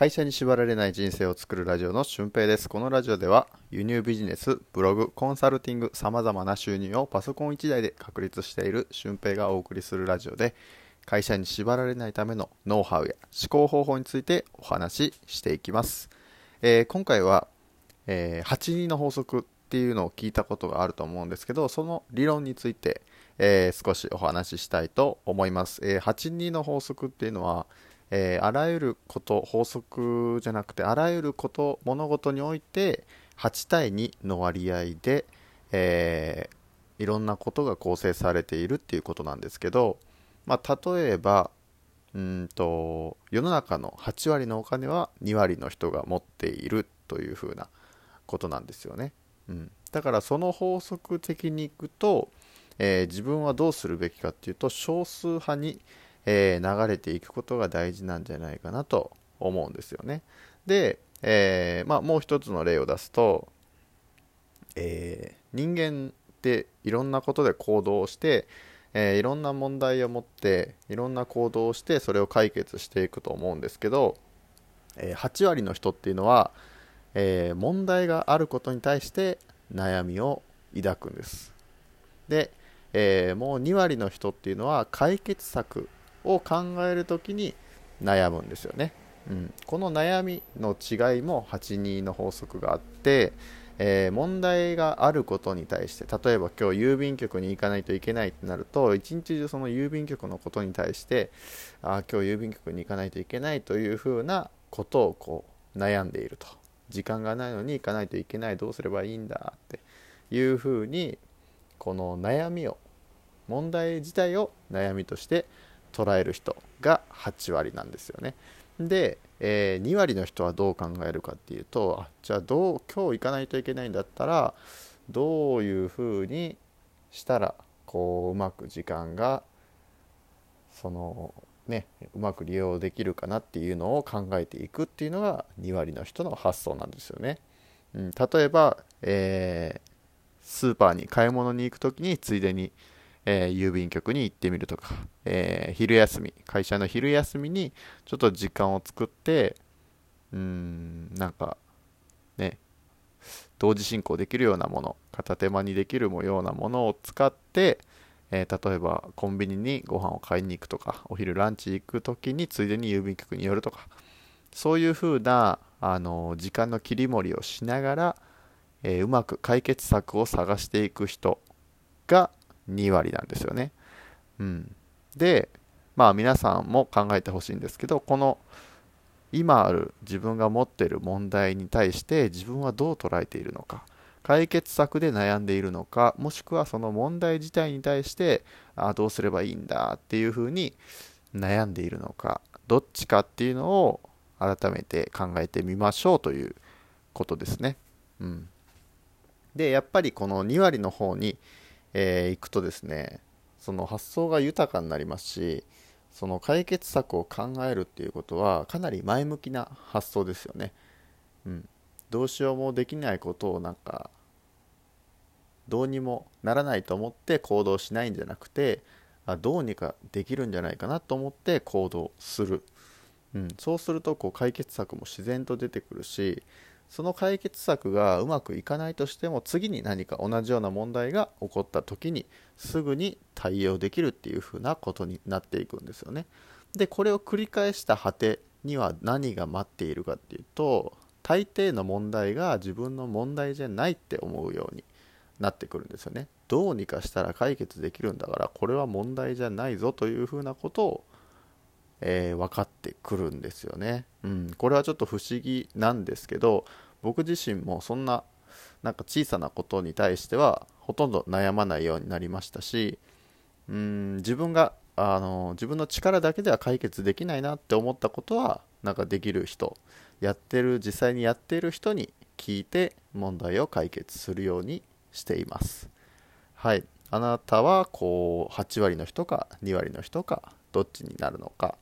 会社に縛られない人生を作るラジオの俊平です。このラジオでは輸入ビジネス、ブログ、コンサルティング、様々な収入をパソコン1台で確立している俊平がお送りするラジオで会社に縛られないためのノウハウや思考方法についてお話ししていきます。えー今回は、えー8人の法則っていうのを聞いたことがあると思うんですけど、その理論について、えー少しお話ししたいと思います。えー8人の法則っていうのは、えーあらゆること、法則じゃなくて、あらゆること、物事において、8対2の割合で、えーいろんなことが構成されているっていうことなんですけど、まあ、例えば、うんと、世の中の8割のお金は2割の人が持っているというふうなことなんですよね。うん、だからその法則的にいくと、えー自分はどうするべきかっていうと少数派に、えー流れていくことが大事なんじゃないかなと思うんですよね。で、えーまあ、もう一つの例を出すと、えー人間っていろんなことで行動をして、えいろんな問題を持っていろんな行動をしてそれを解決していくと思うんですけど、え8割の人っていうのは、え問題があることに対して悩みを抱くんですで、えもう2割の人っていうのは解決策を考えるときに悩むんですよね、うん、この悩みの違いも82の法則があって、えー問題があることに対して例えば今日郵便局に行かないといけないってなると一日中その郵便局のことに対してあ今日郵便局に行かないといけないというふうなことをこう悩んでいると。時間がないのに行かないといけない。どうすればいいんだっていうふうにこの悩みを問題自体を悩みとして捉える人が8割なんですよね。で、えー2割の人はどう考えるかっていうとあじゃあどう今日行かないといけないんだったらどういうふうにしたらこううまく時間がそのねうまく利用できるかなっていうのを考えていくっていうのが2割の人の発想なんですよね。うん、例えば、えースーパーに買い物に行く時についでに、えー郵便局に行ってみるとか、えー昼休み会社の昼休みにちょっと時間を作ってうんなんかね同時進行できるようなもの片手間にできるようなものを使って、えー例えばコンビニにご飯を買いに行くとかお昼ランチ行く時についでに郵便局に寄るとかそういうふうなあの時間の切り盛りをしながら、えーうまく解決策を探していく人が2割なんですよね。うん、でまあ皆さんも考えてほしいんですけどこの今ある自分が持っている問題に対して自分はどう捉えているのか解決策で悩んでいるのかもしくはその問題自体に対してあどうすればいいんだっていうふうに悩んでいるのかどっちかっていうのを改めて考えてみましょうということですね。うん、でやっぱりこの2割の方に、えー行くとですねその発想が豊かになりますしその解決策を考えるっていうことはかなり前向きな発想ですよね。うん、どうしようもできないことをなんかどうにもならないと思って行動しないんじゃなくてあどうにかできるんじゃないかなと思って行動する、うん、そうするとこう解決策も自然と出てくるしその解決策がうまくいかないとしても次に何か同じような問題が起こった時にすぐに対応できるっていう風なことになっていくんですよね。でこれを繰り返した果てには何が待っているかっていうと大抵の問題が自分の問題じゃないって思うようになってくるんですよね。どうにかしたら解決できるんだからこれは問題じゃないぞという風なことをえー分かってくるんですよね。うん、これはちょっと不思議なんですけど僕自身もそんななんか小さなことに対してはほとんど悩まないようになりましたしうん自分があの自分の力だけでは解決できないなって思ったことはなんかできる人やってる実際にやっている人に聞いて問題を解決するようにしています。はい、あなたはこう8割の人か2割の人かどっちになるのか、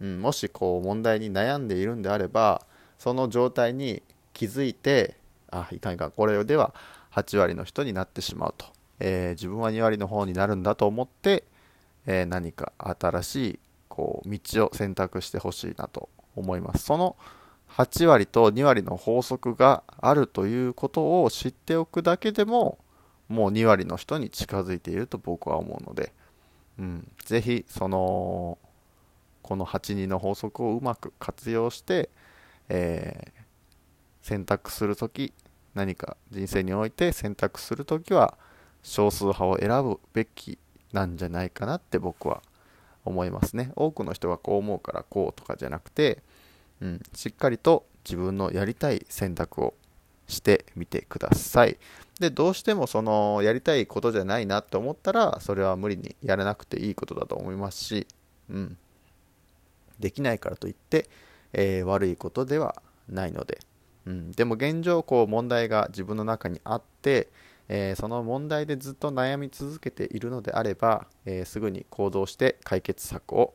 うん、もしこう問題に悩んでいるんであればその状態に気づいてあいかんいかんこれでは8割の人になってしまうと、えー自分は2割の方になるんだと思って、えー何か新しいこう道を選択してほしいなと思います。その8割と2割の法則があるということを知っておくだけでももう2割の人に近づいていると僕は思うので、うん、ぜひそのこの82の法則をうまく活用して、えー、選択するとき何か人生において選択するときは少数派を選ぶべきなんじゃないかなって僕は思いますね。多くの人がこう思うからこうとかじゃなくて、うん、しっかりと自分のやりたい選択をしてみてください。でどうしてもそのやりたいことじゃないなって思ったらそれは無理にやらなくていいことだと思いますし、うん、できないからといって、えー、悪いことではないので、うん、でも現状こう問題が自分の中にあって、えー、その問題でずっと悩み続けているのであれば、えー、すぐに行動して解決策を、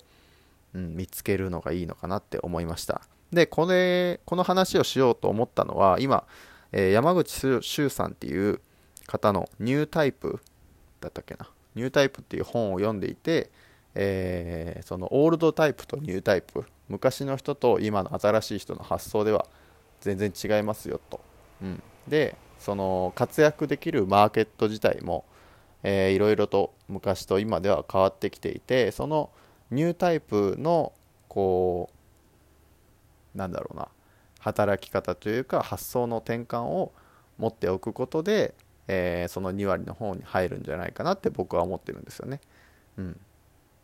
うん、見つけるのがいいのかなって思いました。でこれこの話をしようと思ったのは今えー、山口周さんっていう方のニュータイプだったっけな？ニュータイプっていう本を読んでいて、えー、そのオールドタイプとニュータイプ昔の人と今の新しい人の発想では全然違いますよと、うん、でその活躍できるマーケット自体も、えー、いろいろと昔と今では変わってきていてそのニュータイプのこうなんだろうな働き方というか発想の転換を持っておくことで、えー、その2割の方に入るんじゃないかなって僕は思ってるんですよね。うん。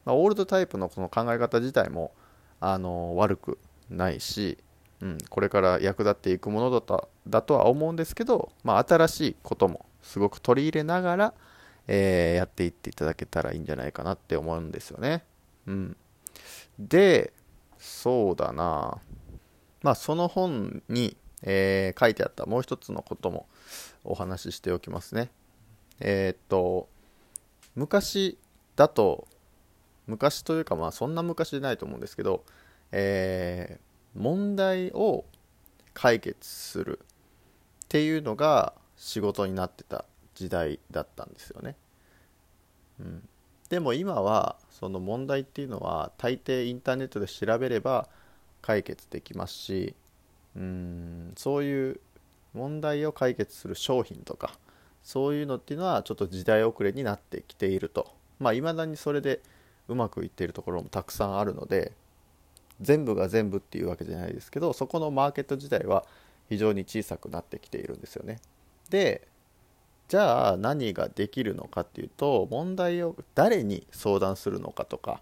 まあ、オールドタイプのこの考え方自体もあの悪くないし、うん、これから役立っていくものだとだとは思うんですけど、まあ、新しいこともすごく取り入れながら、えー、やっていっていただけたらいいんじゃないかなって思うんですよね。うん、でそうだなまあ、その本に、えー、書いてあったもう一つのこともお話ししておきますね。えー、っと、昔だと、昔というか、まあ、そんな昔じゃないと思うんですけど、えー、問題を解決するっていうのが仕事になってた時代だったんですよね。うん、でも今はその問題っていうのは大抵インターネットで調べれば解決できますしうんそういう問題を解決する商品とかそういうのっていうのはちょっと時代遅れになってきているとまあ未だにそれでうまくいっているところもたくさんあるので全部が全部っていうわけじゃないですけどそこのマーケット自体は非常に小さくなってきているんですよね。でじゃあ何ができるのかっていうと問題を誰に相談するのかとか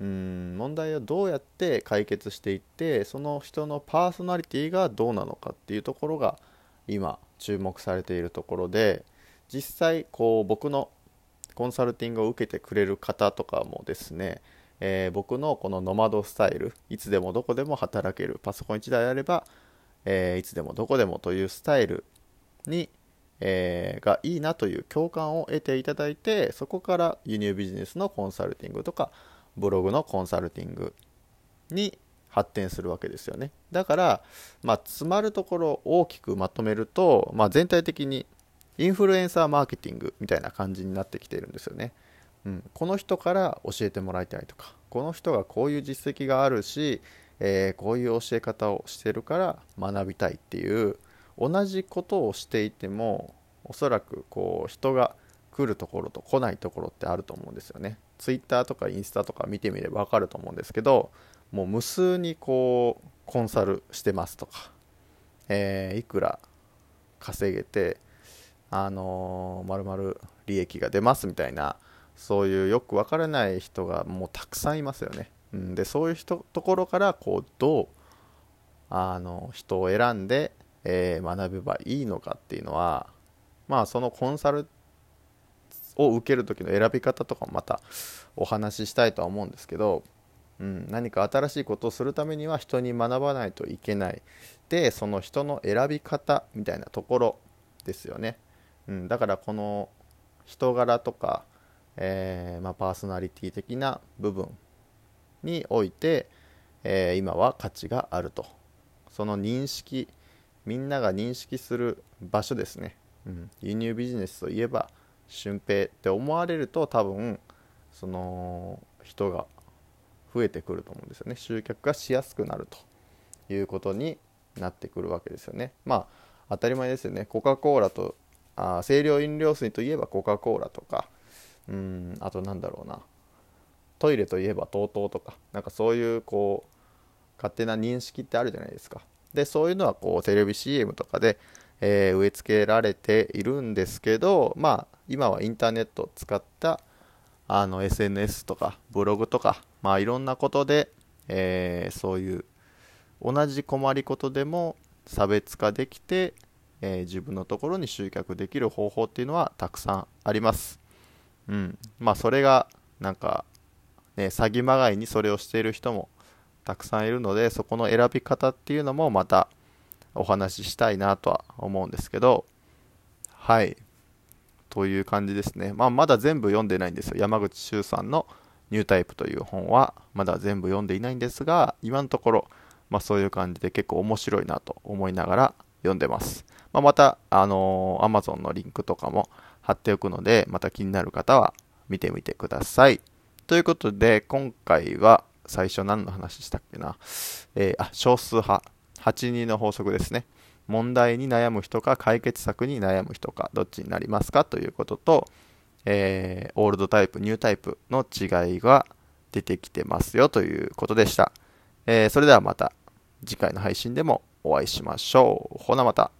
うん問題をどうやって解決していってその人のパーソナリティがどうなのかっていうところが今注目されているところで実際こう僕のコンサルティングを受けてくれる方とかもですね、えー、僕のこのノマドスタイルいつでもどこでも働けるパソコン1台あれば、えー、いつでもどこでもというスタイルに、えー、がいいなという共感を得ていただいてそこから輸入ビジネスのコンサルティングとかブログのコンサルティングに発展するわけですよね。だから、まあ、詰まるところを大きくまとめると、まあ、全体的にインフルエンサーマーケティングみたいな感じになってきているんですよね、うん、この人から教えてもらいたいとか。この人がこういう実績があるし、えー、こういう教え方をしてるから学びたいっていう同じことをしていてもおそらくこう人が来るところと来ないところってあると思うんですよね。Twitter とかインスタとか見てみれば分かると思うんですけどもう無数にこうコンサルしてますとか、えー、いくら稼げてあのまるまる利益が出ますみたいなそういうよく分からない人がもうたくさんいますよね、うん、でそういう人ところからこうどうあの人を選んで、えー、学べばいいのかっていうのはまあそのコンサルを受ける時の選び方とかもまたお話ししたいとは思うんですけど、うん、何か新しいことをするためには人に学ばないといけない。でその人の選び方みたいなところですよね、うん、だからこの人柄とか、えー、まあ、パーソナリティ的な部分において、えー、今は価値があると。その認識みんなが認識する場所ですね、うん、輸入ビジネスといえば俊平って思われると多分その人が増えてくると思うんですよね。集客がしやすくなると。いうことになってくるわけですよね。まあ当たり前ですよね。コカ・コーラとあ清涼飲料水といえばコカ・コーラとかうんあとなんだろうなトイレといえば TOTO とかなんかそういうこう勝手な認識ってあるじゃないですか。でそういうのはこうテレビ CM とかで、えー、植え付けられているんですけどまあ今はインターネットを使ったあの SNS とかブログとかまあいろんなことで、えー、そういう同じ困りことでも差別化できて、えー、自分のところに集客できる方法っていうのはたくさんあります。うん。まあそれがなんかね、詐欺まがいにそれをしている人もたくさんいるので、そこの選び方っていうのもまたお話ししたいなとは思うんですけど、はい。という感じですね。まあ、まだ全部読んでないんですよ。山口周さんのニュータイプという本はまだ全部読んでいないんですが、今のところ、まあ、そういう感じで結構面白いなと思いながら読んでます。まあ、また、あのー、Amazon のリンクとかも貼っておくので、また気になる方は見てみてください。ということで、今回は最初何の話したっけな？えー、あ、少数派。8人の法則ですね。問題に悩む人か解決策に悩む人かどっちになりますか？ということと、えー、オールドタイプ、ニュータイプの違いが出てきてますよということでした。えー、それではまた次回の配信でもお会いしましょう。ほなまた。